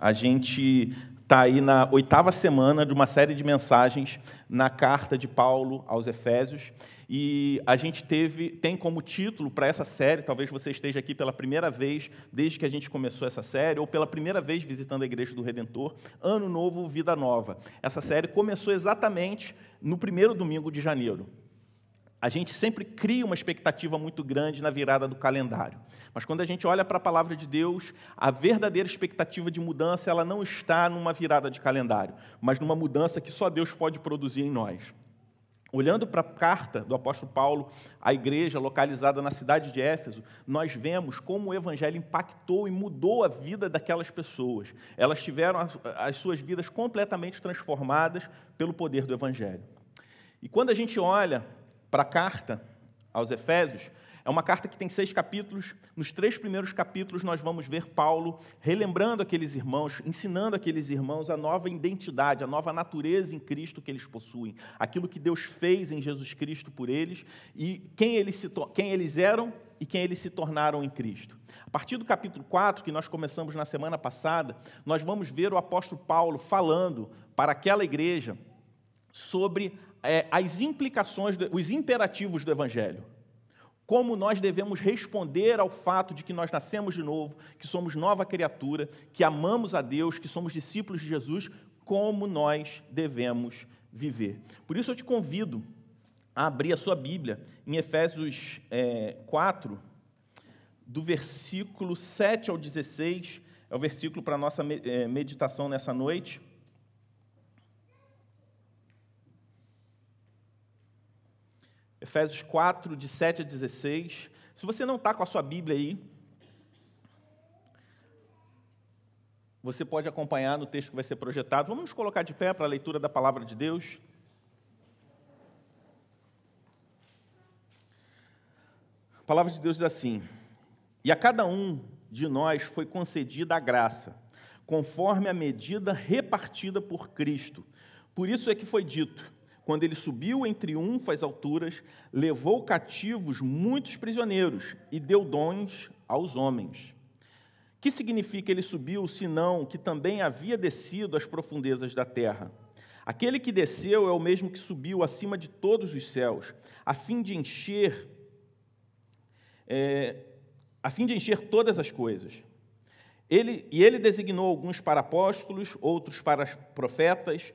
A gente está aí na oitava semana de uma série de mensagens na carta de Paulo aos Efésios. E a gente teve, tem como título para essa série, talvez você esteja aqui pela primeira vez desde que a gente começou essa série, ou pela primeira vez visitando a Igreja do Redentor, Ano Novo, Vida Nova. Essa série começou exatamente no primeiro domingo de janeiro. A gente sempre cria uma expectativa muito grande na virada do calendário. Mas quando a gente olha para a palavra de Deus, a verdadeira expectativa de mudança, ela não está numa virada de calendário, mas numa mudança que só Deus pode produzir em nós. Olhando para a carta do apóstolo Paulo à igreja localizada na cidade de Éfeso, nós vemos como o evangelho impactou e mudou a vida daquelas pessoas. Elas tiveram as, as suas vidas completamente transformadas pelo poder do evangelho. E quando a gente olha para a carta aos Efésios, é uma carta que tem seis capítulos. Nos três primeiros capítulos, nós vamos ver Paulo relembrando aqueles irmãos, ensinando aqueles irmãos a nova identidade, a nova natureza em Cristo que eles possuem, aquilo que Deus fez em Jesus Cristo por eles e quem eles, se, quem eles eram e quem eles se tornaram em Cristo. A partir do capítulo 4, que nós começamos na semana passada, nós vamos ver o apóstolo Paulo falando para aquela igreja sobre é, as implicações, os imperativos do Evangelho como nós devemos responder ao fato de que nós nascemos de novo, que somos nova criatura, que amamos a Deus, que somos discípulos de Jesus, como nós devemos viver. Por isso eu te convido a abrir a sua Bíblia em Efésios é, 4, do versículo 7 ao 16, é o versículo para a nossa é, meditação nessa noite. Efésios 4, de 7 a 16. Se você não está com a sua Bíblia aí, você pode acompanhar no texto que vai ser projetado. Vamos nos colocar de pé para a leitura da palavra de Deus. A palavra de Deus diz assim: E a cada um de nós foi concedida a graça, conforme a medida repartida por Cristo. Por isso é que foi dito: quando ele subiu em triunfo às alturas, levou cativos muitos prisioneiros e deu dons aos homens. Que significa ele subiu, senão que também havia descido às profundezas da terra? Aquele que desceu é o mesmo que subiu acima de todos os céus, a fim de encher, é, a fim de encher todas as coisas. Ele, e ele designou alguns para apóstolos, outros para profetas,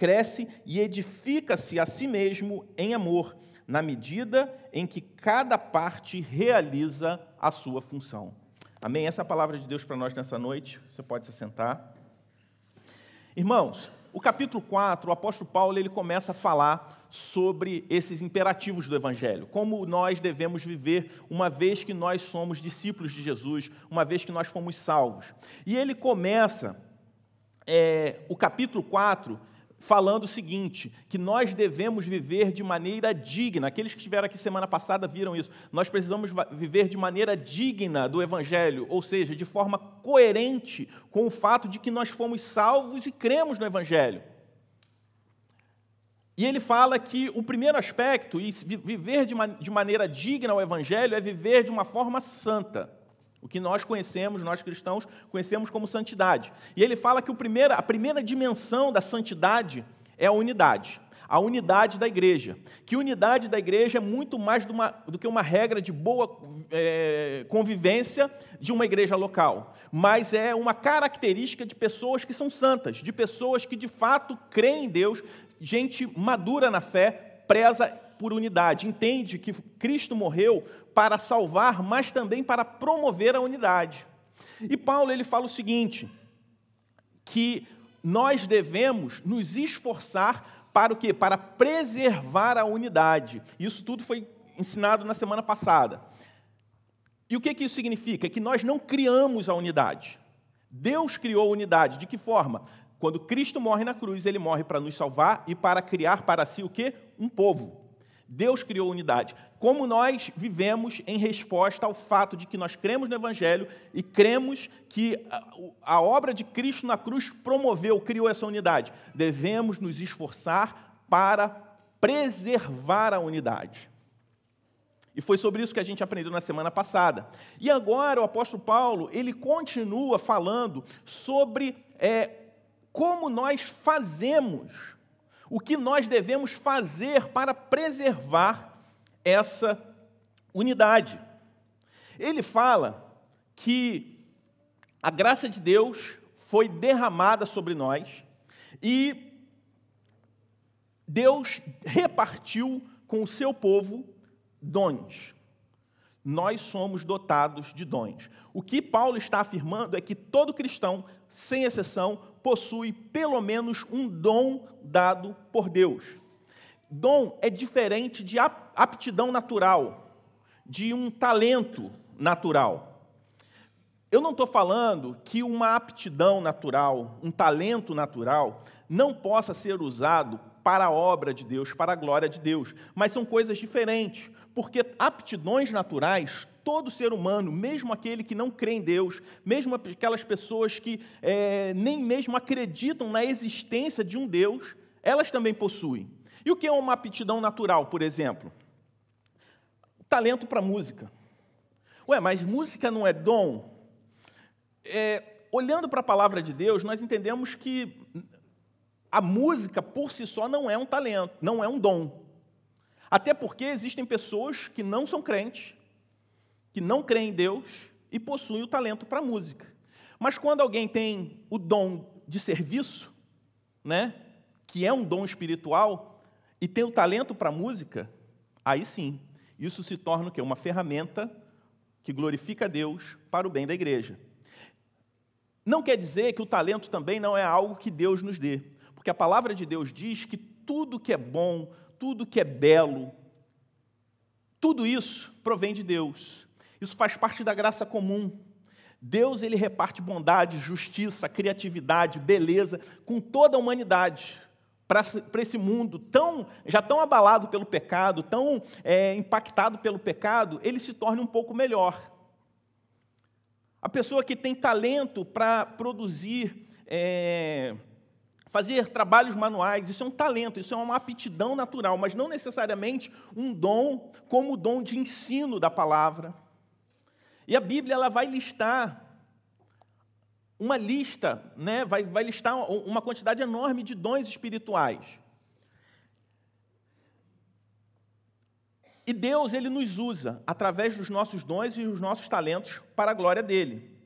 cresce e edifica-se a si mesmo em amor, na medida em que cada parte realiza a sua função. Amém? Essa é a palavra de Deus para nós nessa noite. Você pode se sentar. Irmãos, o capítulo 4, o apóstolo Paulo, ele começa a falar sobre esses imperativos do evangelho, como nós devemos viver uma vez que nós somos discípulos de Jesus, uma vez que nós fomos salvos. E ele começa é, o capítulo 4 falando o seguinte: que nós devemos viver de maneira digna. Aqueles que estiveram aqui semana passada viram isso. Nós precisamos viver de maneira digna do Evangelho, ou seja, de forma coerente com o fato de que nós fomos salvos e cremos no Evangelho. E ele fala que o primeiro aspecto, e viver de maneira digna ao Evangelho, é viver de uma forma santa. O que nós conhecemos, nós cristãos, conhecemos como santidade. E ele fala que primeiro, a primeira dimensão da santidade é a unidade. A unidade da igreja. Que unidade da igreja é muito mais do, uma, do que uma regra de boa é, convivência de uma igreja local, mas é uma característica de pessoas que são santas, de pessoas que de fato creem em Deus, gente madura na fé, preza por unidade, entende que Cristo morreu para salvar, mas também para promover a unidade. E Paulo ele fala o seguinte, que nós devemos nos esforçar para o quê? Para preservar a unidade. Isso tudo foi ensinado na semana passada. E o que, que isso significa? É que nós não criamos a unidade. Deus criou a unidade. De que forma? Quando Cristo morre na cruz, ele morre para nos salvar e para criar para si o quê? Um povo. Deus criou unidade. Como nós vivemos em resposta ao fato de que nós cremos no Evangelho e cremos que a obra de Cristo na cruz promoveu, criou essa unidade. Devemos nos esforçar para preservar a unidade. E foi sobre isso que a gente aprendeu na semana passada. E agora o apóstolo Paulo ele continua falando sobre é, como nós fazemos o que nós devemos fazer para preservar essa unidade. Ele fala que a graça de Deus foi derramada sobre nós e Deus repartiu com o seu povo dons. Nós somos dotados de dons. O que Paulo está afirmando é que todo cristão, sem exceção, possui pelo menos um dom dado por Deus. Dom é diferente de aptidão natural, de um talento natural. Eu não estou falando que uma aptidão natural, um talento natural, não possa ser usado para a obra de Deus, para a glória de Deus, mas são coisas diferentes, porque aptidões naturais todo ser humano, mesmo aquele que não crê em Deus, mesmo aquelas pessoas que é, nem mesmo acreditam na existência de um Deus, elas também possuem. E o que é uma aptidão natural, por exemplo? Talento para música. Ué, mas música não é dom? É, olhando para a palavra de Deus, nós entendemos que a música por si só não é um talento, não é um dom. Até porque existem pessoas que não são crentes, que não creem em Deus e possuem o talento para música. Mas quando alguém tem o dom de serviço, né, que é um dom espiritual, e tem o talento para música, aí sim, isso se torna o quê? Uma ferramenta que glorifica a Deus para o bem da igreja. Não quer dizer que o talento também não é algo que Deus nos dê, porque a palavra de Deus diz que tudo que é bom, tudo que é belo, tudo isso provém de Deus. Isso faz parte da graça comum. Deus ele reparte bondade, justiça, criatividade, beleza com toda a humanidade para esse mundo tão já tão abalado pelo pecado, tão é, impactado pelo pecado, ele se torne um pouco melhor. A pessoa que tem talento para produzir, é, fazer trabalhos manuais, isso é um talento, isso é uma aptidão natural, mas não necessariamente um dom como o dom de ensino da palavra e a Bíblia ela vai listar uma lista, né? vai, vai listar uma quantidade enorme de dons espirituais. E Deus ele nos usa através dos nossos dons e dos nossos talentos para a glória dele.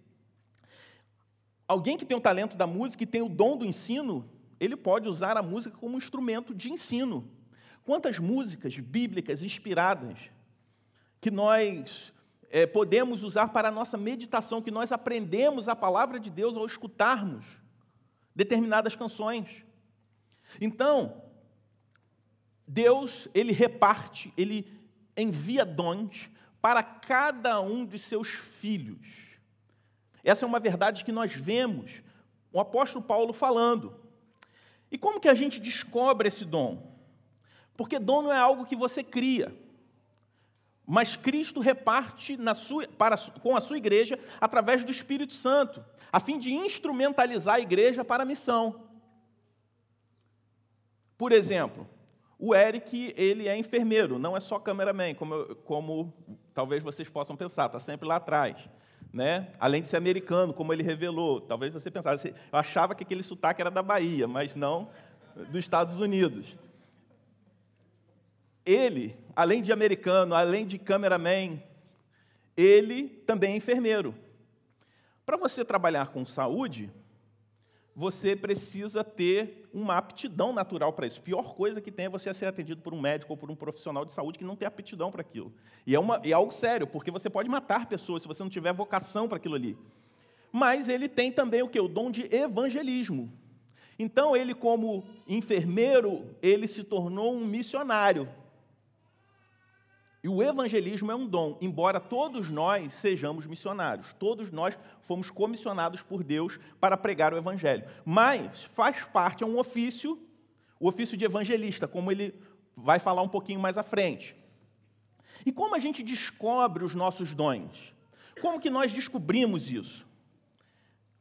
Alguém que tem o talento da música e tem o dom do ensino, ele pode usar a música como instrumento de ensino. Quantas músicas bíblicas inspiradas que nós é, podemos usar para a nossa meditação, que nós aprendemos a palavra de Deus ao escutarmos determinadas canções. Então, Deus, ele reparte, ele envia dons para cada um de seus filhos. Essa é uma verdade que nós vemos o apóstolo Paulo falando. E como que a gente descobre esse dom? Porque dom não é algo que você cria. Mas Cristo reparte sua, para, com a sua igreja através do Espírito Santo, a fim de instrumentalizar a igreja para a missão. Por exemplo, o Eric, ele é enfermeiro, não é só cameraman, como, como talvez vocês possam pensar, está sempre lá atrás. Né? Além de ser americano, como ele revelou. Talvez você pensasse, eu achava que aquele sotaque era da Bahia, mas não dos Estados Unidos. Ele, além de americano, além de cameraman, ele também é enfermeiro. Para você trabalhar com saúde, você precisa ter uma aptidão natural para isso. Pior coisa que tem é você ser atendido por um médico ou por um profissional de saúde que não tem aptidão para aquilo. E é, uma, é algo sério, porque você pode matar pessoas se você não tiver vocação para aquilo ali. mas ele tem também o que? O dom de evangelismo. Então, ele, como enfermeiro, ele se tornou um missionário. E o evangelismo é um dom, embora todos nós sejamos missionários, todos nós fomos comissionados por Deus para pregar o evangelho. Mas faz parte, é um ofício, o ofício de evangelista, como ele vai falar um pouquinho mais à frente. E como a gente descobre os nossos dons? Como que nós descobrimos isso?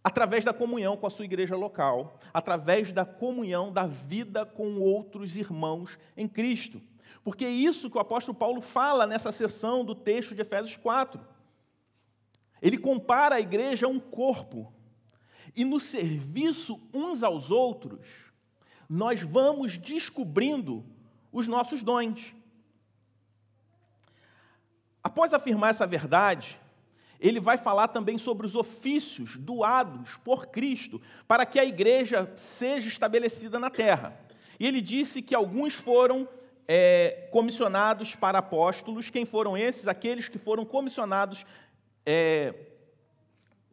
Através da comunhão com a sua igreja local, através da comunhão da vida com outros irmãos em Cristo. Porque é isso que o apóstolo Paulo fala nessa sessão do texto de Efésios 4. Ele compara a igreja a um corpo. E no serviço uns aos outros, nós vamos descobrindo os nossos dons. Após afirmar essa verdade, ele vai falar também sobre os ofícios doados por Cristo para que a igreja seja estabelecida na terra. E ele disse que alguns foram é, comissionados para apóstolos. Quem foram esses? Aqueles que foram comissionados é,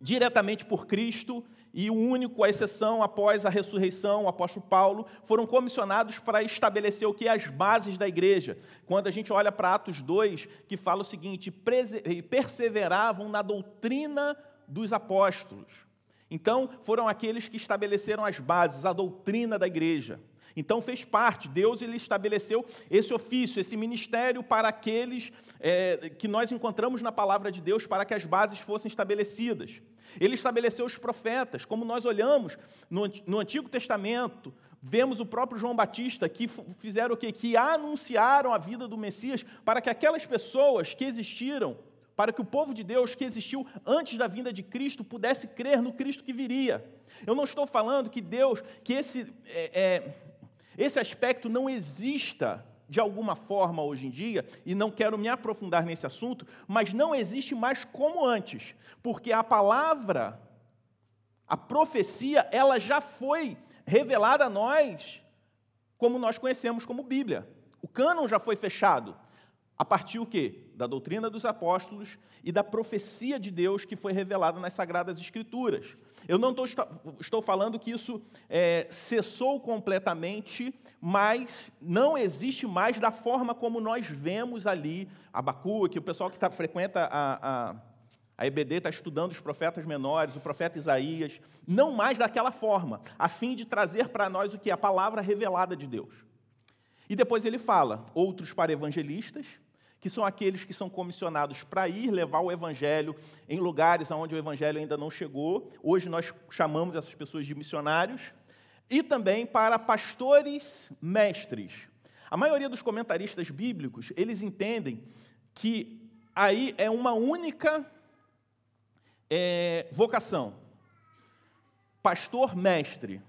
diretamente por Cristo e o único, a exceção após a ressurreição, o apóstolo Paulo, foram comissionados para estabelecer o que? As bases da igreja. Quando a gente olha para Atos 2, que fala o seguinte: perseveravam na doutrina dos apóstolos. Então, foram aqueles que estabeleceram as bases, a doutrina da igreja. Então fez parte, Deus ele estabeleceu esse ofício, esse ministério para aqueles é, que nós encontramos na palavra de Deus para que as bases fossem estabelecidas. Ele estabeleceu os profetas, como nós olhamos no, no Antigo Testamento, vemos o próprio João Batista que fizeram o quê? Que anunciaram a vida do Messias para que aquelas pessoas que existiram, para que o povo de Deus que existiu antes da vinda de Cristo pudesse crer no Cristo que viria. Eu não estou falando que Deus, que esse é, é, esse aspecto não exista de alguma forma hoje em dia, e não quero me aprofundar nesse assunto, mas não existe mais como antes, porque a palavra, a profecia, ela já foi revelada a nós como nós conhecemos como Bíblia. O cânon já foi fechado. A partir o quê? Da doutrina dos apóstolos e da profecia de Deus que foi revelada nas Sagradas Escrituras. Eu não tô, estou falando que isso é, cessou completamente, mas não existe mais da forma como nós vemos ali Abacuque, o pessoal que tá, frequenta a, a, a EBD está estudando os profetas menores, o profeta Isaías, não mais daquela forma, a fim de trazer para nós o que? A palavra revelada de Deus. E depois ele fala, outros para evangelistas, que são aqueles que são comissionados para ir levar o evangelho em lugares onde o evangelho ainda não chegou. Hoje nós chamamos essas pessoas de missionários. E também para pastores mestres. A maioria dos comentaristas bíblicos, eles entendem que aí é uma única é, vocação. Pastor mestre.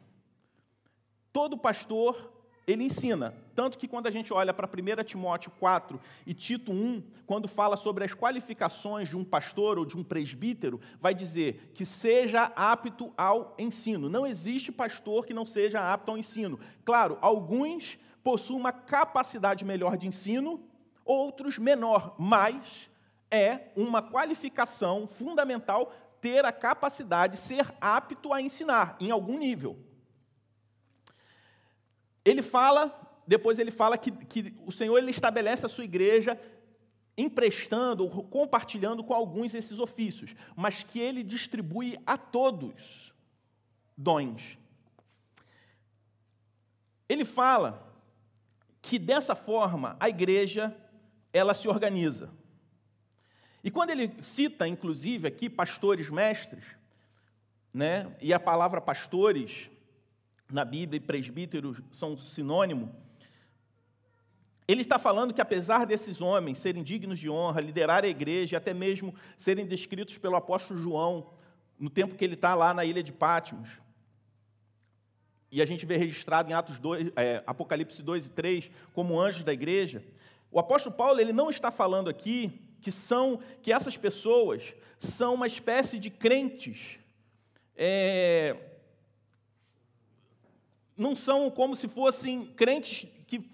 Todo pastor ele ensina. Tanto que quando a gente olha para 1 Timóteo 4 e Tito 1, quando fala sobre as qualificações de um pastor ou de um presbítero, vai dizer que seja apto ao ensino. Não existe pastor que não seja apto ao ensino. Claro, alguns possuem uma capacidade melhor de ensino, outros menor, mas é uma qualificação fundamental ter a capacidade, ser apto a ensinar em algum nível. Ele fala, depois ele fala que, que o Senhor ele estabelece a sua igreja emprestando, compartilhando com alguns esses ofícios, mas que ele distribui a todos dons. Ele fala que dessa forma a igreja ela se organiza. E quando ele cita, inclusive, aqui pastores mestres, né, e a palavra pastores na Bíblia e presbítero são sinônimo, ele está falando que apesar desses homens serem dignos de honra, liderar a igreja e até mesmo serem descritos pelo apóstolo João no tempo que ele está lá na ilha de Pátimos, e a gente vê registrado em Atos 2, é, Apocalipse 2 e 3 como anjos da igreja, o apóstolo Paulo ele não está falando aqui que são que essas pessoas são uma espécie de crentes é, não são como se fossem crentes que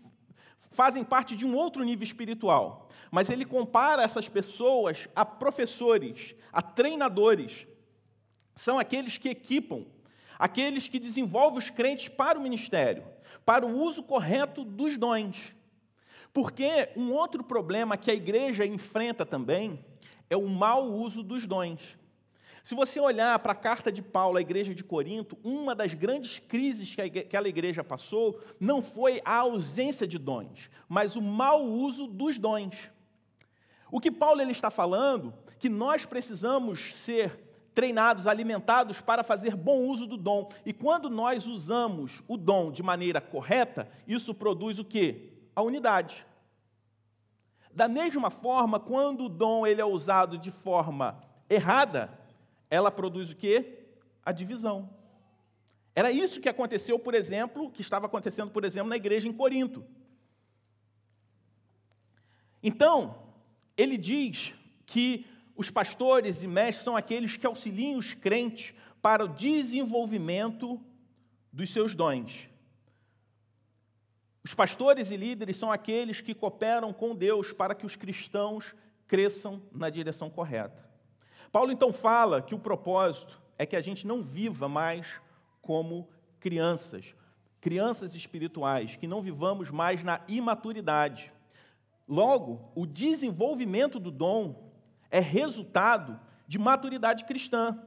fazem parte de um outro nível espiritual. Mas ele compara essas pessoas a professores, a treinadores, são aqueles que equipam, aqueles que desenvolvem os crentes para o ministério, para o uso correto dos dons. Porque um outro problema que a igreja enfrenta também é o mau uso dos dons. Se você olhar para a carta de Paulo à igreja de Corinto, uma das grandes crises que aquela igreja passou não foi a ausência de dons, mas o mau uso dos dons. O que Paulo ele está falando, que nós precisamos ser treinados, alimentados para fazer bom uso do dom. E quando nós usamos o dom de maneira correta, isso produz o quê? A unidade. Da mesma forma, quando o dom ele é usado de forma errada, ela produz o quê? A divisão. Era isso que aconteceu, por exemplo, que estava acontecendo, por exemplo, na igreja em Corinto. Então, ele diz que os pastores e mestres são aqueles que auxiliam os crentes para o desenvolvimento dos seus dons. Os pastores e líderes são aqueles que cooperam com Deus para que os cristãos cresçam na direção correta. Paulo então fala que o propósito é que a gente não viva mais como crianças, crianças espirituais, que não vivamos mais na imaturidade. Logo, o desenvolvimento do dom é resultado de maturidade cristã.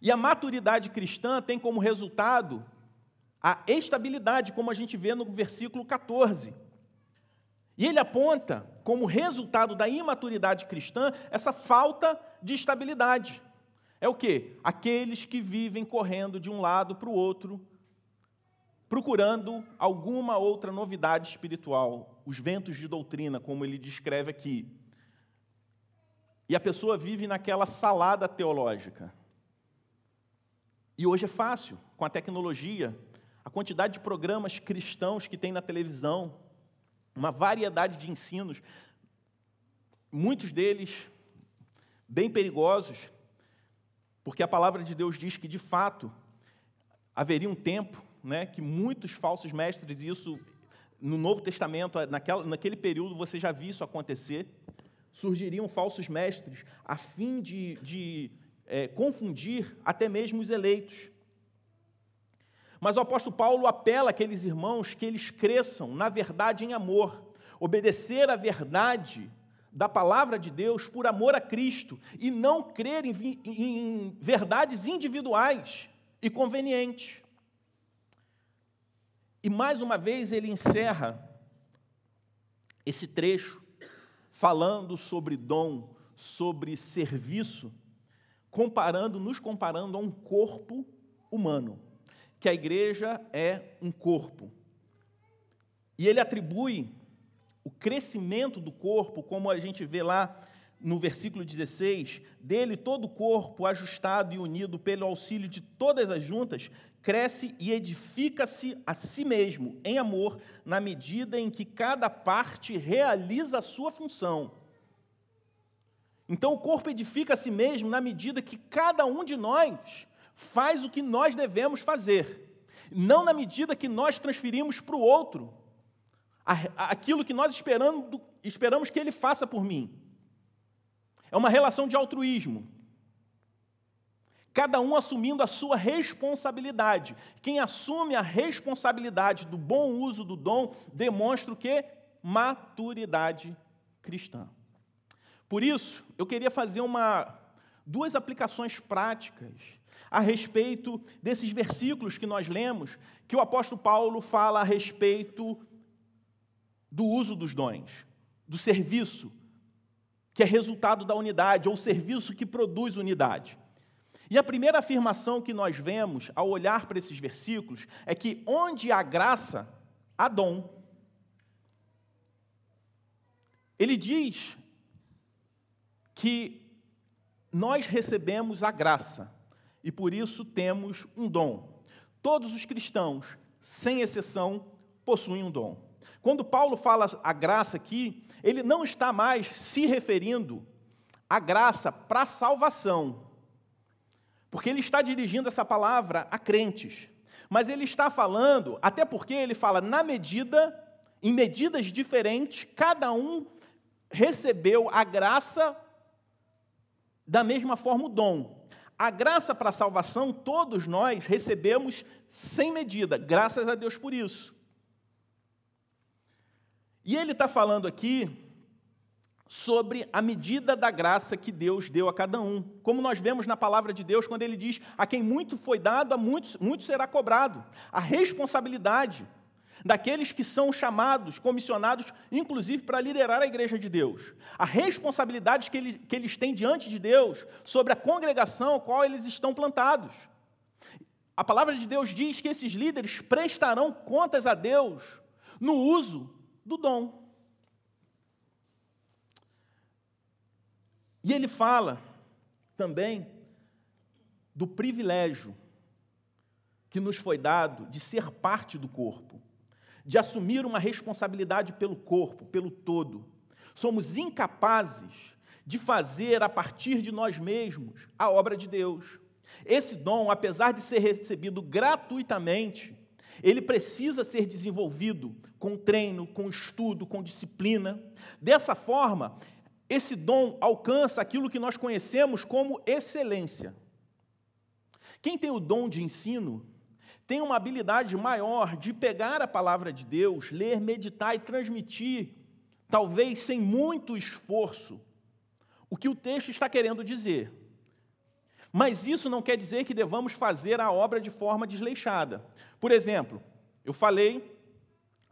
E a maturidade cristã tem como resultado a estabilidade, como a gente vê no versículo 14. E ele aponta como resultado da imaturidade cristã essa falta de estabilidade. É o que? Aqueles que vivem correndo de um lado para o outro, procurando alguma outra novidade espiritual, os ventos de doutrina, como ele descreve aqui. E a pessoa vive naquela salada teológica. E hoje é fácil, com a tecnologia, a quantidade de programas cristãos que tem na televisão, uma variedade de ensinos, muitos deles bem perigosos, porque a palavra de Deus diz que, de fato, haveria um tempo né, que muitos falsos mestres, e isso no Novo Testamento, naquela, naquele período você já viu isso acontecer, surgiriam falsos mestres a fim de, de é, confundir até mesmo os eleitos. Mas o apóstolo Paulo apela àqueles irmãos que eles cresçam na verdade em amor, obedecer à verdade da palavra de Deus por amor a Cristo e não crer em, em verdades individuais e convenientes. E mais uma vez ele encerra esse trecho falando sobre dom, sobre serviço, comparando, nos comparando a um corpo humano que a igreja é um corpo. E ele atribui o crescimento do corpo, como a gente vê lá no versículo 16, dele todo o corpo, ajustado e unido pelo auxílio de todas as juntas, cresce e edifica-se a si mesmo em amor, na medida em que cada parte realiza a sua função. Então o corpo edifica a si mesmo na medida que cada um de nós faz o que nós devemos fazer, não na medida que nós transferimos para o outro aquilo que nós esperamos, esperamos que ele faça por mim. É uma relação de altruísmo. Cada um assumindo a sua responsabilidade. Quem assume a responsabilidade do bom uso do dom demonstra o que? Maturidade cristã. Por isso, eu queria fazer uma, duas aplicações práticas a respeito desses versículos que nós lemos, que o apóstolo Paulo fala a respeito do uso dos dons, do serviço, que é resultado da unidade, ou serviço que produz unidade. E a primeira afirmação que nós vemos ao olhar para esses versículos é que onde há graça, há dom. Ele diz que nós recebemos a graça e por isso temos um dom. Todos os cristãos, sem exceção, possuem um dom. Quando Paulo fala a graça aqui, ele não está mais se referindo à graça para salvação, porque ele está dirigindo essa palavra a crentes. Mas ele está falando, até porque ele fala na medida, em medidas diferentes, cada um recebeu a graça da mesma forma o dom. A graça para salvação, todos nós recebemos sem medida, graças a Deus por isso. E ele está falando aqui sobre a medida da graça que Deus deu a cada um. Como nós vemos na palavra de Deus, quando ele diz: A quem muito foi dado, a muito será cobrado. A responsabilidade daqueles que são chamados, comissionados, inclusive para liderar a igreja de Deus. A responsabilidade que, ele, que eles têm diante de Deus sobre a congregação a qual eles estão plantados. A palavra de Deus diz que esses líderes prestarão contas a Deus no uso do dom. E ele fala também do privilégio que nos foi dado de ser parte do corpo, de assumir uma responsabilidade pelo corpo, pelo todo. Somos incapazes de fazer a partir de nós mesmos a obra de Deus. Esse dom, apesar de ser recebido gratuitamente, ele precisa ser desenvolvido com treino, com estudo, com disciplina. Dessa forma, esse dom alcança aquilo que nós conhecemos como excelência. Quem tem o dom de ensino tem uma habilidade maior de pegar a palavra de Deus, ler, meditar e transmitir, talvez sem muito esforço, o que o texto está querendo dizer. Mas isso não quer dizer que devamos fazer a obra de forma desleixada. Por exemplo, eu falei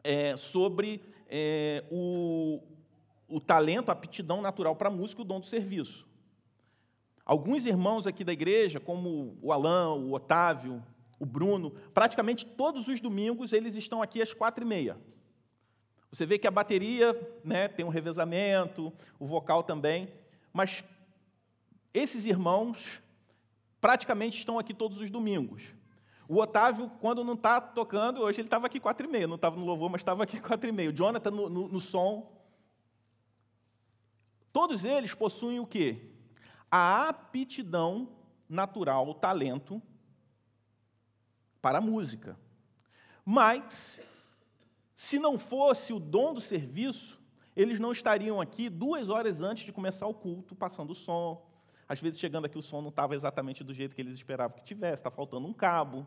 é, sobre é, o, o talento, a aptidão natural para a música, o dom do serviço. Alguns irmãos aqui da igreja, como o Alain, o Otávio, o Bruno, praticamente todos os domingos eles estão aqui às quatro e meia. Você vê que a bateria né, tem um revezamento, o vocal também, mas esses irmãos praticamente estão aqui todos os domingos. O Otávio, quando não está tocando, hoje ele estava aqui quatro e meia, não estava no louvor, mas estava aqui quatro e meia. O Jonathan no, no, no som. Todos eles possuem o quê? A aptidão natural, o talento para a música. Mas, se não fosse o dom do serviço, eles não estariam aqui duas horas antes de começar o culto, passando o som, às vezes, chegando aqui, o som não estava exatamente do jeito que eles esperavam que tivesse, está faltando um cabo,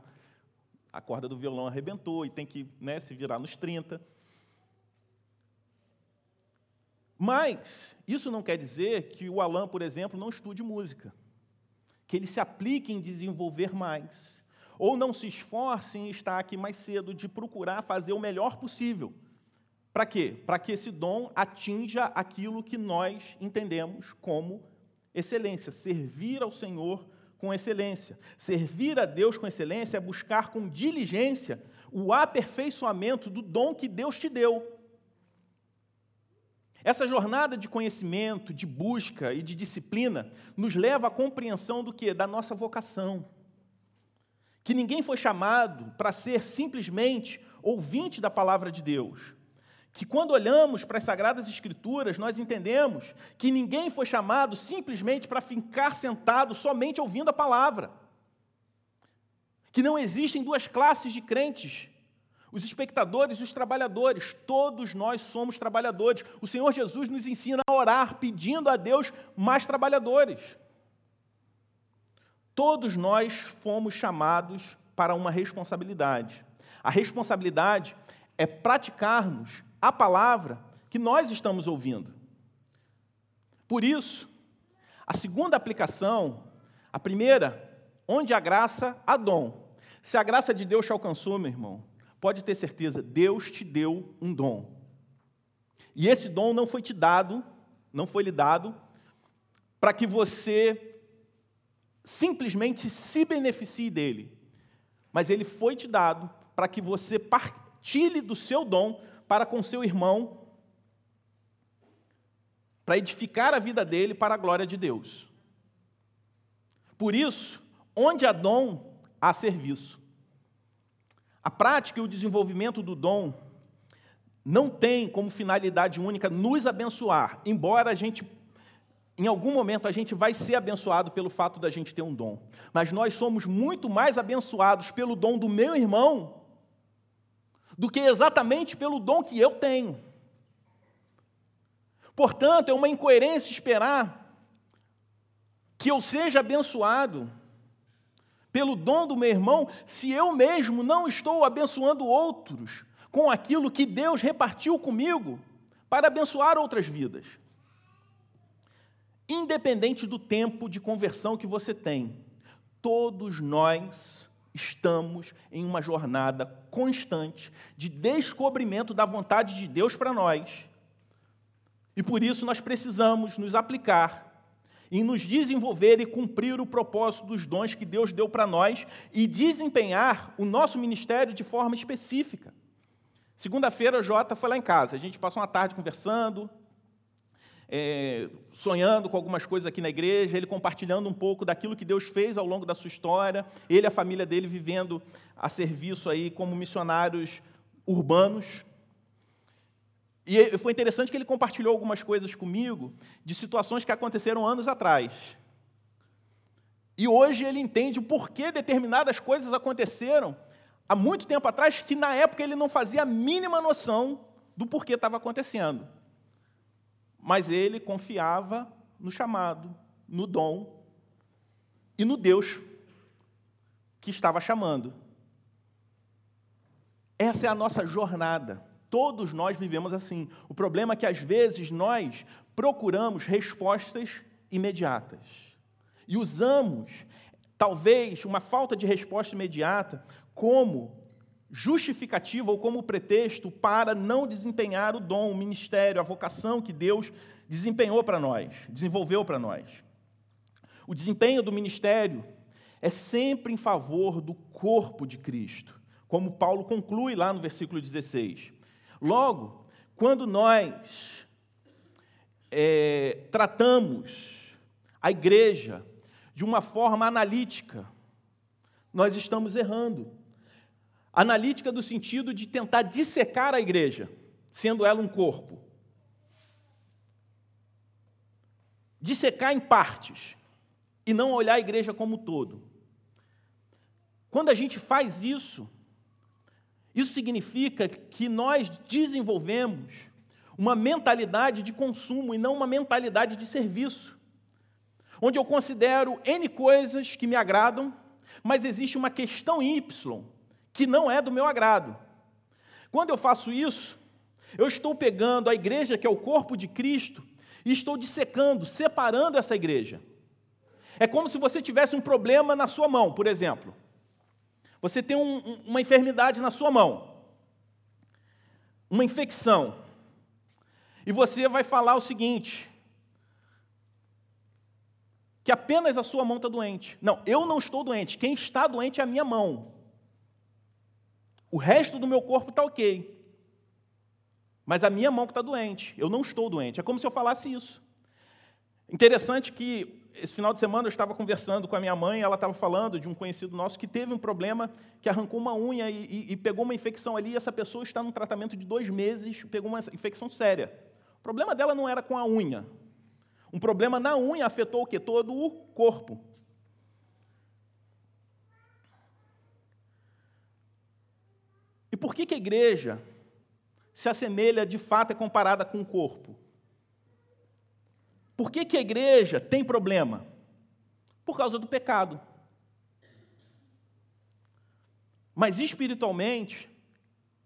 a corda do violão arrebentou e tem que né, se virar nos 30. Mas isso não quer dizer que o Alan, por exemplo, não estude música, que ele se aplique em desenvolver mais, ou não se esforce em estar aqui mais cedo, de procurar fazer o melhor possível. Para quê? Para que esse dom atinja aquilo que nós entendemos como excelência, servir ao Senhor com excelência. Servir a Deus com excelência é buscar com diligência o aperfeiçoamento do dom que Deus te deu. Essa jornada de conhecimento, de busca e de disciplina nos leva à compreensão do que? Da nossa vocação. Que ninguém foi chamado para ser simplesmente ouvinte da palavra de Deus, que quando olhamos para as Sagradas Escrituras, nós entendemos que ninguém foi chamado simplesmente para ficar sentado somente ouvindo a palavra. Que não existem duas classes de crentes, os espectadores e os trabalhadores, todos nós somos trabalhadores. O Senhor Jesus nos ensina a orar pedindo a Deus mais trabalhadores. Todos nós fomos chamados para uma responsabilidade. A responsabilidade é praticarmos a palavra que nós estamos ouvindo. Por isso, a segunda aplicação, a primeira, onde a graça, há dom. Se a graça de Deus te alcançou, meu irmão, pode ter certeza, Deus te deu um dom. E esse dom não foi te dado, não foi lhe dado, para que você simplesmente se beneficie dele, mas ele foi te dado para que você partilhe do seu dom para com seu irmão, para edificar a vida dele para a glória de Deus. Por isso, onde há dom, há serviço. A prática e o desenvolvimento do dom não tem como finalidade única nos abençoar, embora a gente em algum momento a gente vai ser abençoado pelo fato da gente ter um dom, mas nós somos muito mais abençoados pelo dom do meu irmão do que exatamente pelo dom que eu tenho. Portanto, é uma incoerência esperar que eu seja abençoado pelo dom do meu irmão, se eu mesmo não estou abençoando outros com aquilo que Deus repartiu comigo para abençoar outras vidas? Independente do tempo de conversão que você tem, todos nós estamos em uma jornada constante de descobrimento da vontade de Deus para nós. E por isso nós precisamos nos aplicar em nos desenvolver e cumprir o propósito dos dons que Deus deu para nós e desempenhar o nosso ministério de forma específica. Segunda-feira, Jota foi lá em casa. A gente passou uma tarde conversando, é, sonhando com algumas coisas aqui na igreja, ele compartilhando um pouco daquilo que Deus fez ao longo da sua história, ele e a família dele vivendo a serviço aí como missionários urbanos. E foi interessante que ele compartilhou algumas coisas comigo de situações que aconteceram anos atrás. E hoje ele entende o porquê determinadas coisas aconteceram há muito tempo atrás, que na época ele não fazia a mínima noção do porquê estava acontecendo. Mas ele confiava no chamado, no dom e no Deus que estava chamando. Essa é a nossa jornada. Todos nós vivemos assim. O problema é que às vezes nós procuramos respostas imediatas e usamos talvez uma falta de resposta imediata como justificativa ou como pretexto para não desempenhar o dom, o ministério, a vocação que Deus desempenhou para nós, desenvolveu para nós. O desempenho do ministério é sempre em favor do corpo de Cristo, como Paulo conclui lá no versículo 16. Logo, quando nós é, tratamos a igreja de uma forma analítica, nós estamos errando. Analítica do sentido de tentar dissecar a igreja, sendo ela um corpo. Dissecar em partes e não olhar a igreja como um todo. Quando a gente faz isso, isso significa que nós desenvolvemos uma mentalidade de consumo e não uma mentalidade de serviço, onde eu considero N coisas que me agradam, mas existe uma questão Y que não é do meu agrado. Quando eu faço isso, eu estou pegando a igreja, que é o corpo de Cristo, e estou dissecando, separando essa igreja. É como se você tivesse um problema na sua mão, por exemplo. Você tem um, uma enfermidade na sua mão, uma infecção, e você vai falar o seguinte: que apenas a sua mão está doente. Não, eu não estou doente, quem está doente é a minha mão. O resto do meu corpo está ok. Mas a minha mão que está doente, eu não estou doente. É como se eu falasse isso. Interessante que esse final de semana eu estava conversando com a minha mãe, ela estava falando de um conhecido nosso que teve um problema, que arrancou uma unha e, e, e, pegou uma infecção ali, e essa pessoa está num tratamento de dois meses, pegou uma infecção séria. O problema dela não era com a unha. Um problema na unha afetou o quê? Todo o corpo. Por que, que a igreja se assemelha de fato é comparada com o corpo? Por que, que a igreja tem problema? Por causa do pecado. Mas espiritualmente,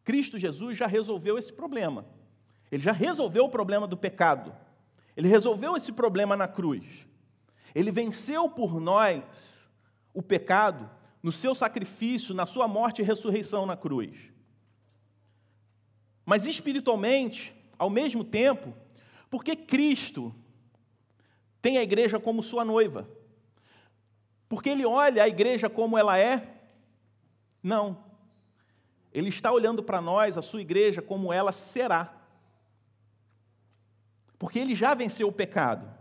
Cristo Jesus já resolveu esse problema. Ele já resolveu o problema do pecado. Ele resolveu esse problema na cruz. Ele venceu por nós o pecado no seu sacrifício, na sua morte e ressurreição na cruz. Mas espiritualmente, ao mesmo tempo, porque Cristo tem a igreja como sua noiva. Porque ele olha a igreja como ela é? Não. Ele está olhando para nós, a sua igreja, como ela será. Porque ele já venceu o pecado.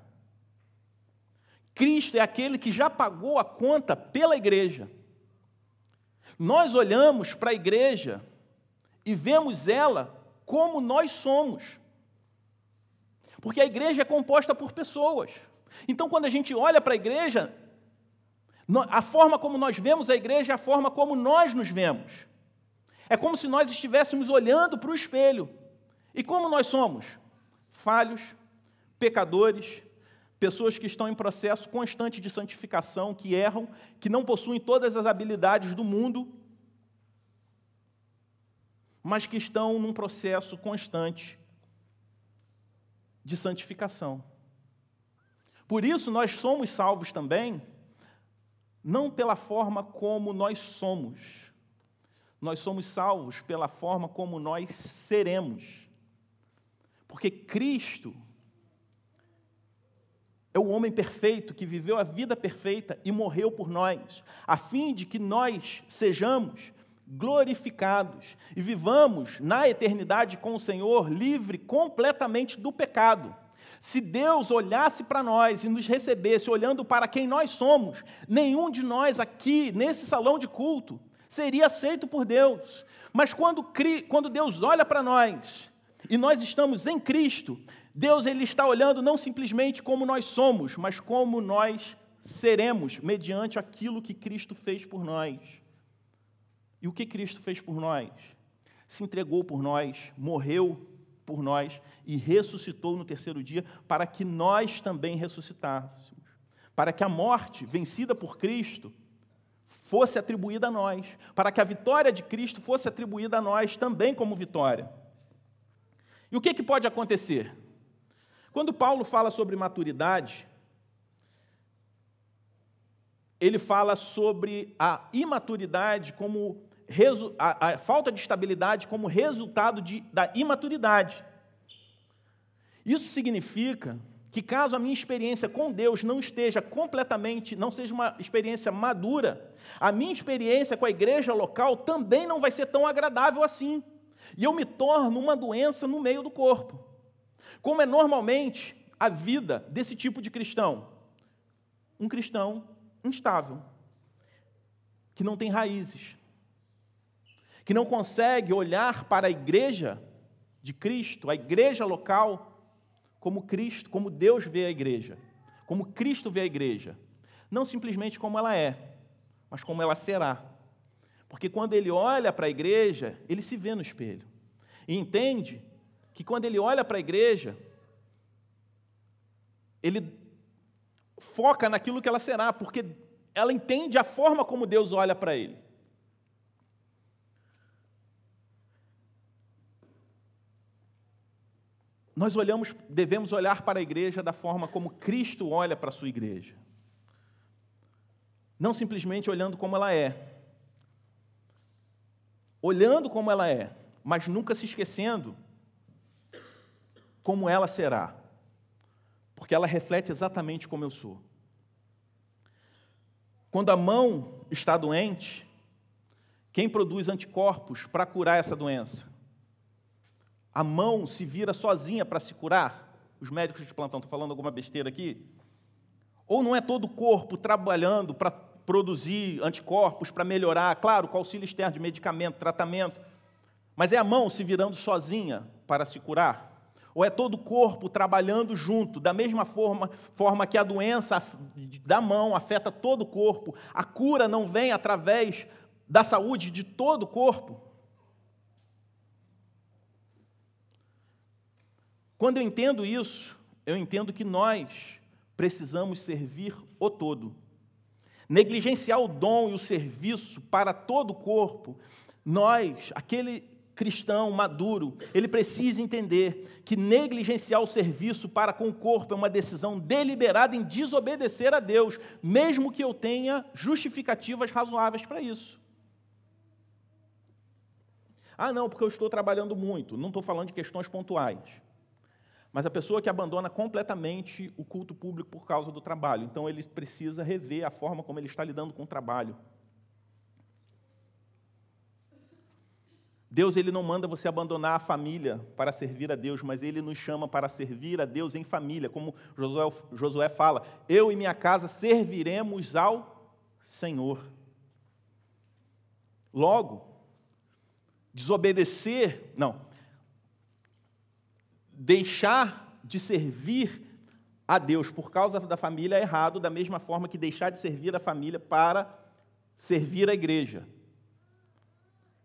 Cristo é aquele que já pagou a conta pela igreja. Nós olhamos para a igreja e vemos ela como nós somos. Porque a igreja é composta por pessoas. Então, quando a gente olha para a igreja, a forma como nós vemos a igreja é a forma como nós nos vemos. É como se nós estivéssemos olhando para o espelho. E como nós somos? Falhos, pecadores, pessoas que estão em processo constante de santificação, que erram, que não possuem todas as habilidades do mundo, mas que estão num processo constante de santificação. Por isso, nós somos salvos também, não pela forma como nós somos, nós somos salvos pela forma como nós seremos. Porque Cristo é o homem perfeito que viveu a vida perfeita e morreu por nós, a fim de que nós sejamos glorificados e vivamos na eternidade com o Senhor livre completamente do pecado. Se Deus olhasse para nós e nos recebesse olhando para quem nós somos, nenhum de nós aqui nesse salão de culto seria aceito por Deus. Mas quando, quando Deus olha para nós e nós estamos em Cristo, Deus ele está olhando não simplesmente como nós somos, mas como nós seremos mediante aquilo que Cristo fez por nós. E o que Cristo fez por nós? Se entregou por nós, morreu por nós e ressuscitou no terceiro dia para que nós também ressuscitássemos. Para que a morte vencida por Cristo fosse atribuída a nós, para que a vitória de Cristo fosse atribuída a nós também como vitória. E o que, que pode acontecer? Quando Paulo fala sobre maturidade, ele fala sobre a imaturidade como a, a falta de estabilidade como resultado de, da imaturidade. Isso significa que caso a minha experiência com Deus não esteja completamente, não seja uma experiência madura, a minha experiência com a igreja local também não vai ser tão agradável assim. E eu me torno uma doença no meio do corpo. Como é normalmente a vida desse tipo de cristão? Um cristão instável, que não tem raízes, que não consegue olhar para a igreja de Cristo, a igreja local, como Cristo, como Deus vê a igreja, como Cristo vê a igreja, não simplesmente como ela é, mas como ela será. Porque quando ele olha para a igreja, ele se vê no espelho e entende que quando ele olha para a igreja, ele foca naquilo que ela será, porque ela entende a forma como Deus olha para ele. Nós olhamos, devemos olhar para a igreja da forma como Cristo olha para a sua igreja. Não simplesmente olhando como ela é. Olhando como ela é, mas nunca se esquecendo como ela será. Porque ela reflete exatamente como eu sou. Quando a mão está doente, quem produz anticorpos para curar essa doença? A mão se vira sozinha para se curar? Os médicos de plantão estão falando alguma besteira aqui? Ou não é todo o corpo trabalhando para produzir anticorpos, para melhorar, claro, com auxílio externo de medicamento, tratamento, mas é a mão se virando sozinha para se curar? Ou é todo o corpo trabalhando junto, da mesma forma, forma que a doença da mão afeta todo o corpo, a cura não vem através da saúde de todo o corpo? Quando eu entendo isso, eu entendo que nós precisamos servir o todo. Negligenciar o dom e o serviço para todo o corpo, nós, aquele cristão maduro, ele precisa entender que negligenciar o serviço para com o corpo é uma decisão deliberada em desobedecer a Deus, mesmo que eu tenha justificativas razoáveis para isso. Ah, não, porque eu estou trabalhando muito. Não estou falando de questões pontuais. Mas a pessoa que abandona completamente o culto público por causa do trabalho, então ele precisa rever a forma como ele está lidando com o trabalho. Deus ele não manda você abandonar a família para servir a Deus, mas ele nos chama para servir a Deus em família, como Josué, Josué fala: Eu e minha casa serviremos ao Senhor. Logo, desobedecer, não, deixar de servir a Deus por causa da família é errado, da mesma forma que deixar de servir a família para servir a igreja.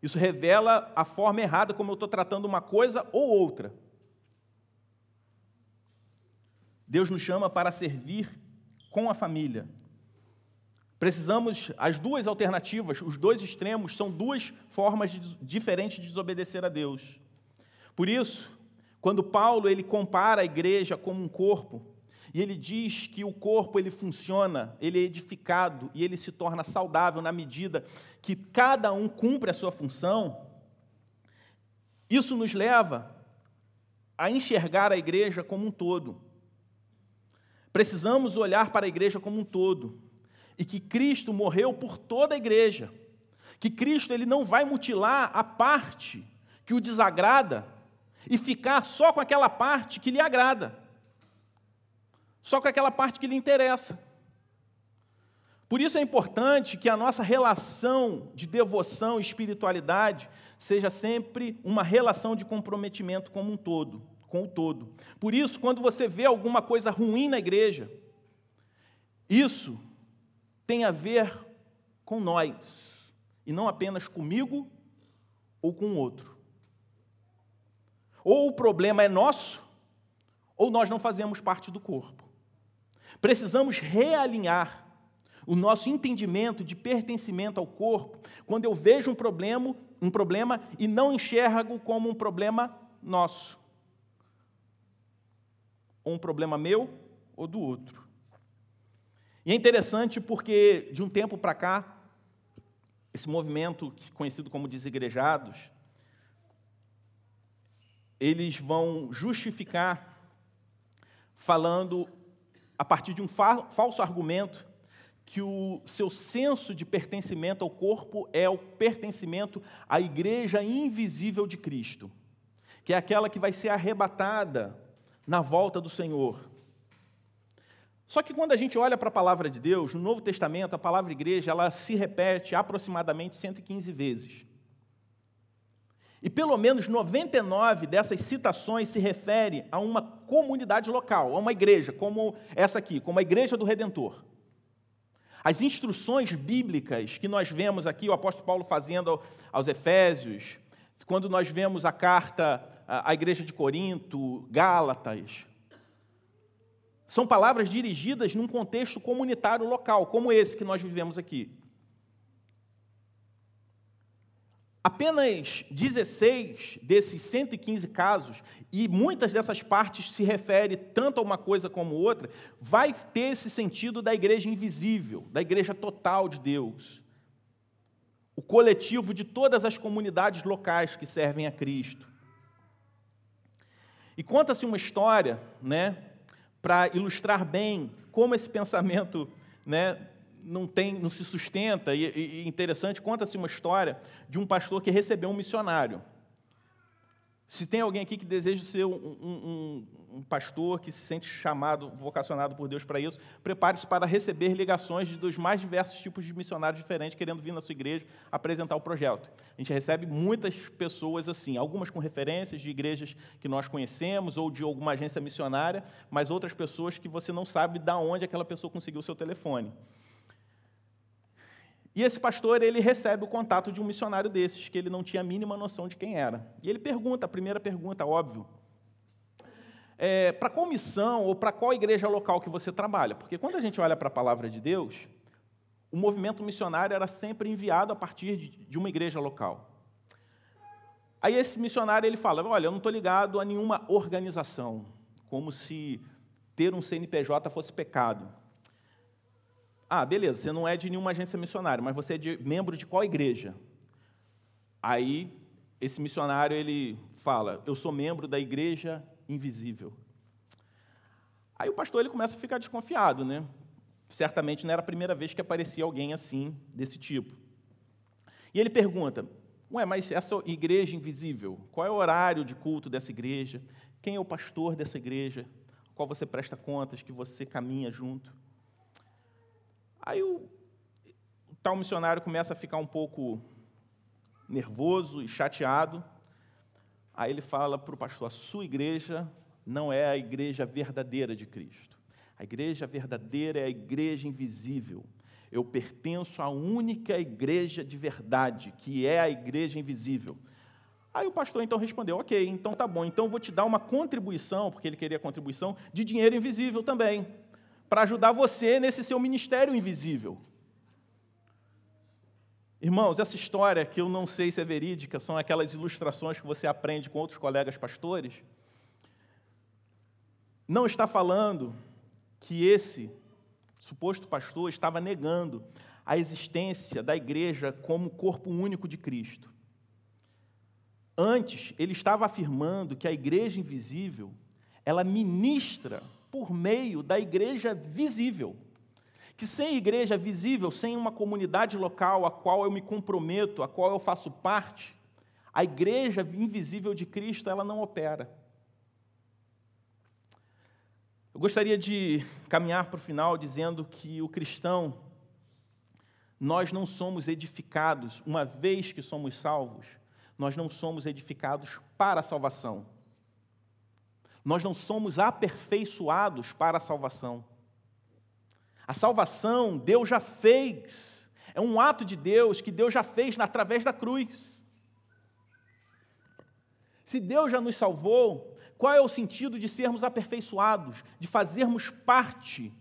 Isso revela a forma errada como eu estou tratando uma coisa ou outra. Deus nos chama para servir com a família. Precisamos, as duas alternativas, os dois extremos, são duas formas de, diferentes de desobedecer a Deus. Por isso, quando Paulo ele compara a igreja como um corpo, e ele diz que o corpo ele funciona, ele é edificado e ele se torna saudável na medida que cada um cumpre a sua função, isso nos leva a enxergar a igreja como um todo. Precisamos olhar para a igreja como um todo e que Cristo morreu por toda a igreja. Que Cristo ele não vai mutilar a parte que o desagrada e ficar só com aquela parte que lhe agrada. Só com aquela parte que lhe interessa. Por isso é importante que a nossa relação de devoção e espiritualidade seja sempre uma relação de comprometimento como um todo, com o todo. Por isso, quando você vê alguma coisa ruim na igreja, isso tem a ver com nós, e não apenas comigo ou com o outro. Ou o problema é nosso, ou nós não fazemos parte do corpo. Precisamos realinhar o nosso entendimento de pertencimento ao corpo quando eu vejo um problema, um problema e não enxergo como um problema nosso. Ou um problema meu ou do outro. E é interessante porque, de um tempo para cá, esse movimento conhecido como desigrejados, eles vão justificar falando, a partir de um falso argumento, que o seu senso de pertencimento ao corpo é o pertencimento à igreja invisível de Cristo, que é aquela que vai ser arrebatada na volta do Senhor. Só que quando a gente olha para a palavra de Deus, no Novo Testamento, a palavra igreja, ela se repete aproximadamente 115 vezes. E pelo menos 99 dessas citações se refere a uma comunidade local, a uma igreja, como essa aqui, como a igreja do Redentor. As instruções bíblicas que nós vemos aqui, o apóstolo Paulo fazendo aos Efésios, quando nós vemos a carta à igreja de Corinto, Gálatas, são palavras dirigidas num contexto comunitário local, como esse que nós vivemos aqui. Apenas 16 desses 115 casos, e muitas dessas partes se referem tanto a uma coisa como outra, vai ter esse sentido da igreja invisível, da igreja total de Deus. O coletivo de todas as comunidades locais que servem a Cristo. E conta-se uma história, né, para ilustrar bem como esse pensamento né, não, tem, não se sustenta. E, e interessante, conta-se uma história de um pastor que recebeu um missionário. Se tem alguém aqui que deseja ser um, um, um pastor, que se sente chamado, vocacionado por Deus para isso, prepare-se para receber ligações dos mais diversos tipos de missionários diferentes querendo vir na sua igreja apresentar o projeto. A gente recebe muitas pessoas assim, algumas com referências de igrejas que nós conhecemos ou de alguma agência missionária, mas outras pessoas que você não sabe de onde aquela pessoa conseguiu o seu telefone. E esse pastor, ele recebe o contato de um missionário desses, que ele não tinha a mínima noção de quem era. E ele pergunta, a primeira pergunta, óbvio, é, para qual missão ou para qual igreja local que você trabalha? Porque quando a gente olha para a palavra de Deus, o movimento missionário era sempre enviado a partir de, uma igreja local. Aí esse missionário ele fala: Olha, eu não estou ligado a nenhuma organização, como se ter um CNPJ fosse pecado. Ah, beleza, você não é de nenhuma agência missionária, mas você é de, membro de qual igreja? Aí, esse missionário, ele fala, eu sou membro da igreja invisível. Aí o pastor ele começa a ficar desconfiado, né? Certamente não era a primeira vez que aparecia alguém assim, desse tipo. E ele pergunta, ué, mas essa igreja invisível, qual é o horário de culto dessa igreja? Quem é o pastor dessa igreja? Qual você presta contas, que você caminha junto? Aí o, tal missionário começa a ficar um pouco nervoso e chateado. Aí ele fala para o pastor: a sua igreja não é a igreja verdadeira de Cristo. A igreja verdadeira é a igreja invisível. Eu pertenço à única igreja de verdade, que é a igreja invisível. Aí o pastor então respondeu: Ok, então tá bom, então vou te dar uma contribuição, porque ele queria contribuição, de dinheiro invisível também, para ajudar você nesse seu ministério invisível. Irmãos, essa história, que eu não sei se é verídica, são aquelas ilustrações que você aprende com outros colegas pastores, não está falando que esse suposto pastor estava negando a existência da igreja como corpo único de Cristo. Antes, ele estava afirmando que a igreja invisível, ela ministra por meio da igreja visível que sem igreja visível, sem uma comunidade local a qual eu me comprometo, a qual eu faço parte, a igreja invisível de Cristo, ela não opera. Eu gostaria de caminhar para o final dizendo que o cristão, nós não somos edificados, uma vez que somos salvos, nós não somos edificados para a salvação. Nós não somos aperfeiçoados para a salvação. A salvação Deus já fez. É um ato de Deus que Deus já fez através da cruz. Se Deus já nos salvou, qual é o sentido de sermos aperfeiçoados, de fazermos parte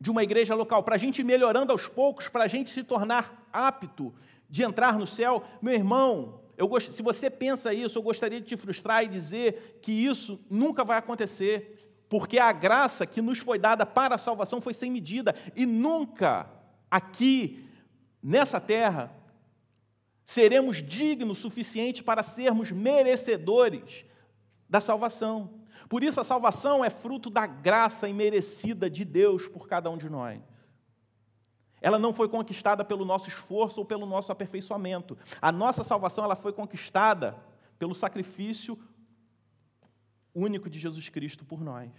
de uma igreja local, para a gente ir melhorando aos poucos, para a gente se tornar apto de entrar no céu? Meu irmão, eu gost... se você pensa isso, eu gostaria de te frustrar e dizer que isso nunca vai acontecer porque a graça que nos foi dada para a salvação foi sem medida, e nunca aqui, nessa terra, seremos dignos o suficiente para sermos merecedores da salvação. Por isso, a salvação é fruto da graça imerecida de Deus por cada um de nós. Ela não foi conquistada pelo nosso esforço ou pelo nosso aperfeiçoamento. A nossa salvação ela foi conquistada pelo sacrifício único de Jesus Cristo por nós.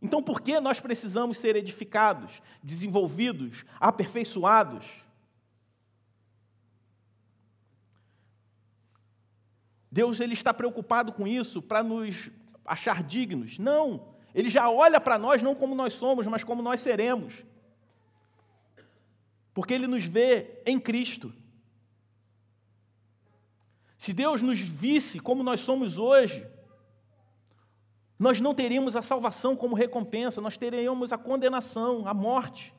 Então, por que nós precisamos ser edificados, desenvolvidos, aperfeiçoados? Deus ele está preocupado com isso para nos achar dignos? Não. Ele já olha para nós não como nós somos, mas como nós seremos. Porque ele nos vê em Cristo. Se Deus nos visse como nós somos hoje, nós não teríamos a salvação como recompensa, nós teríamos a condenação, a morte.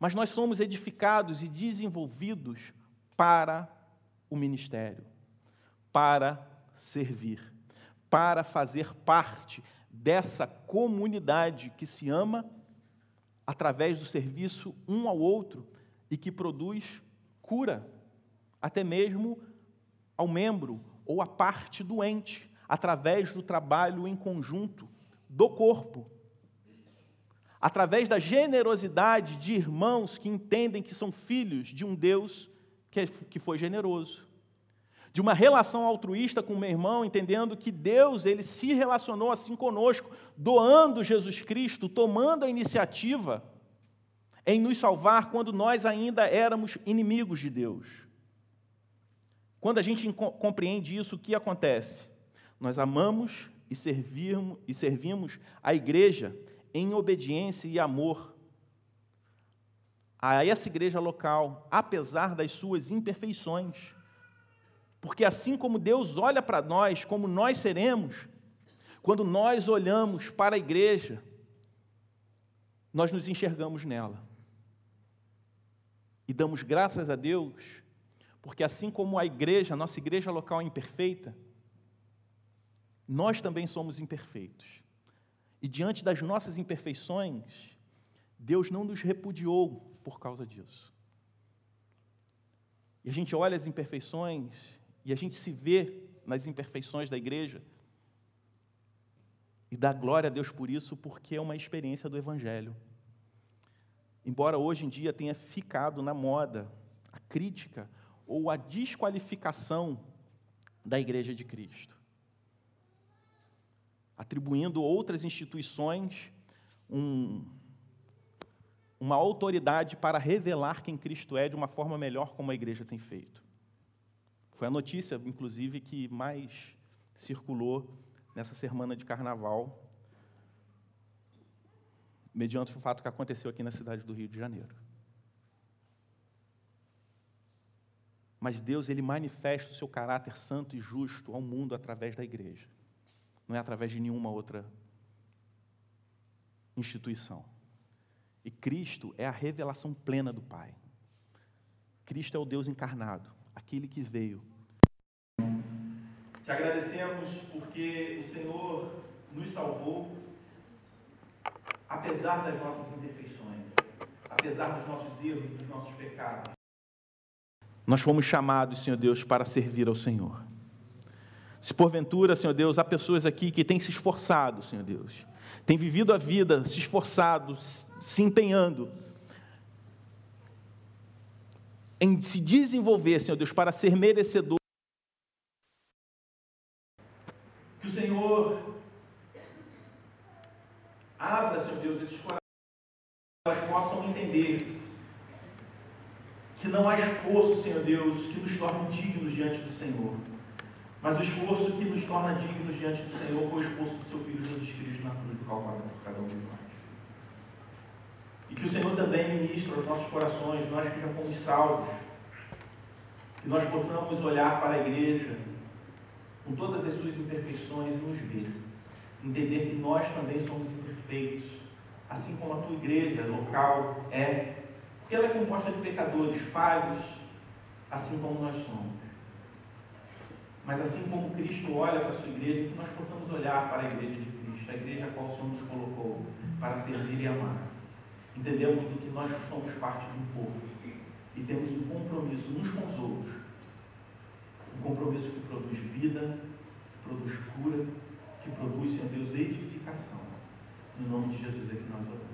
Mas nós somos edificados e desenvolvidos para o ministério, para servir, para fazer parte dessa comunidade que se ama através do serviço um ao outro e que produz cura até mesmo ao membro ou à parte doente, através do trabalho em conjunto do corpo. Através da generosidade de irmãos que entendem que são filhos de um Deus que, é, que foi generoso. De uma relação altruísta com o meu irmão, entendendo que Deus ele se relacionou assim conosco, doando Jesus Cristo, tomando a iniciativa em nos salvar quando nós ainda éramos inimigos de Deus. Quando a gente compreende isso, o que acontece? Nós amamos e servimos, e servimos a igreja em obediência e amor a essa igreja local, apesar das suas imperfeições. Porque assim como Deus olha para nós, como nós seremos, quando nós olhamos para a igreja, nós nos enxergamos nela. E damos graças a Deus porque assim como a igreja, a nossa igreja local é imperfeita, nós também somos imperfeitos. E diante das nossas imperfeições, Deus não nos repudiou por causa disso. E a gente olha as imperfeições e a gente se vê nas imperfeições da igreja e dá glória a Deus por isso, porque é uma experiência do Evangelho. Embora hoje em dia tenha ficado na moda a crítica ou a desqualificação da Igreja de Cristo, atribuindo outras instituições um, uma autoridade para revelar quem Cristo é de uma forma melhor, como a Igreja tem feito. Foi a notícia, inclusive, que mais circulou nessa semana de carnaval, mediante o fato que aconteceu aqui na cidade do Rio de Janeiro. Mas Deus, ele manifesta o seu caráter santo e justo ao mundo através da igreja. Não é através de nenhuma outra instituição. E Cristo é a revelação plena do Pai. Cristo é o Deus encarnado, aquele que veio. Te agradecemos porque o Senhor nos salvou, apesar das nossas imperfeições, apesar dos nossos erros, dos nossos pecados. Nós fomos chamados, Senhor Deus, para servir ao Senhor. Se porventura, Senhor Deus, há pessoas aqui que têm se esforçado, Senhor Deus, têm vivido a vida se esforçado, se empenhando em se desenvolver, Senhor Deus, para ser merecedor. Que o Senhor abra, Senhor Deus, esses corações, elas possam entender que não há esforço, Senhor Deus, que nos torne dignos diante do Senhor. Mas o esforço que nos torna dignos diante do Senhor foi o esforço do seu Filho Jesus Cristo na cruz do Calvário por cada um de nós. E que o Senhor também ministre aos nossos corações, nós que já fomos salvos, que nós possamos olhar para a igreja com todas as suas imperfeições e nos ver. Entender que nós também somos imperfeitos, assim como a tua igreja local é. Porque ela é composta de pecadores falhos, assim como nós somos. Mas assim como Cristo olha para a sua igreja, que nós possamos olhar para a igreja de Cristo, a igreja a qual o Senhor nos colocou para servir e amar. Entendemos que nós somos parte de um povo e temos um compromisso uns com os outros. Um compromisso que produz vida, que produz cura, que produz, Senhor Deus, edificação. No nome de Jesus é que nós oramos.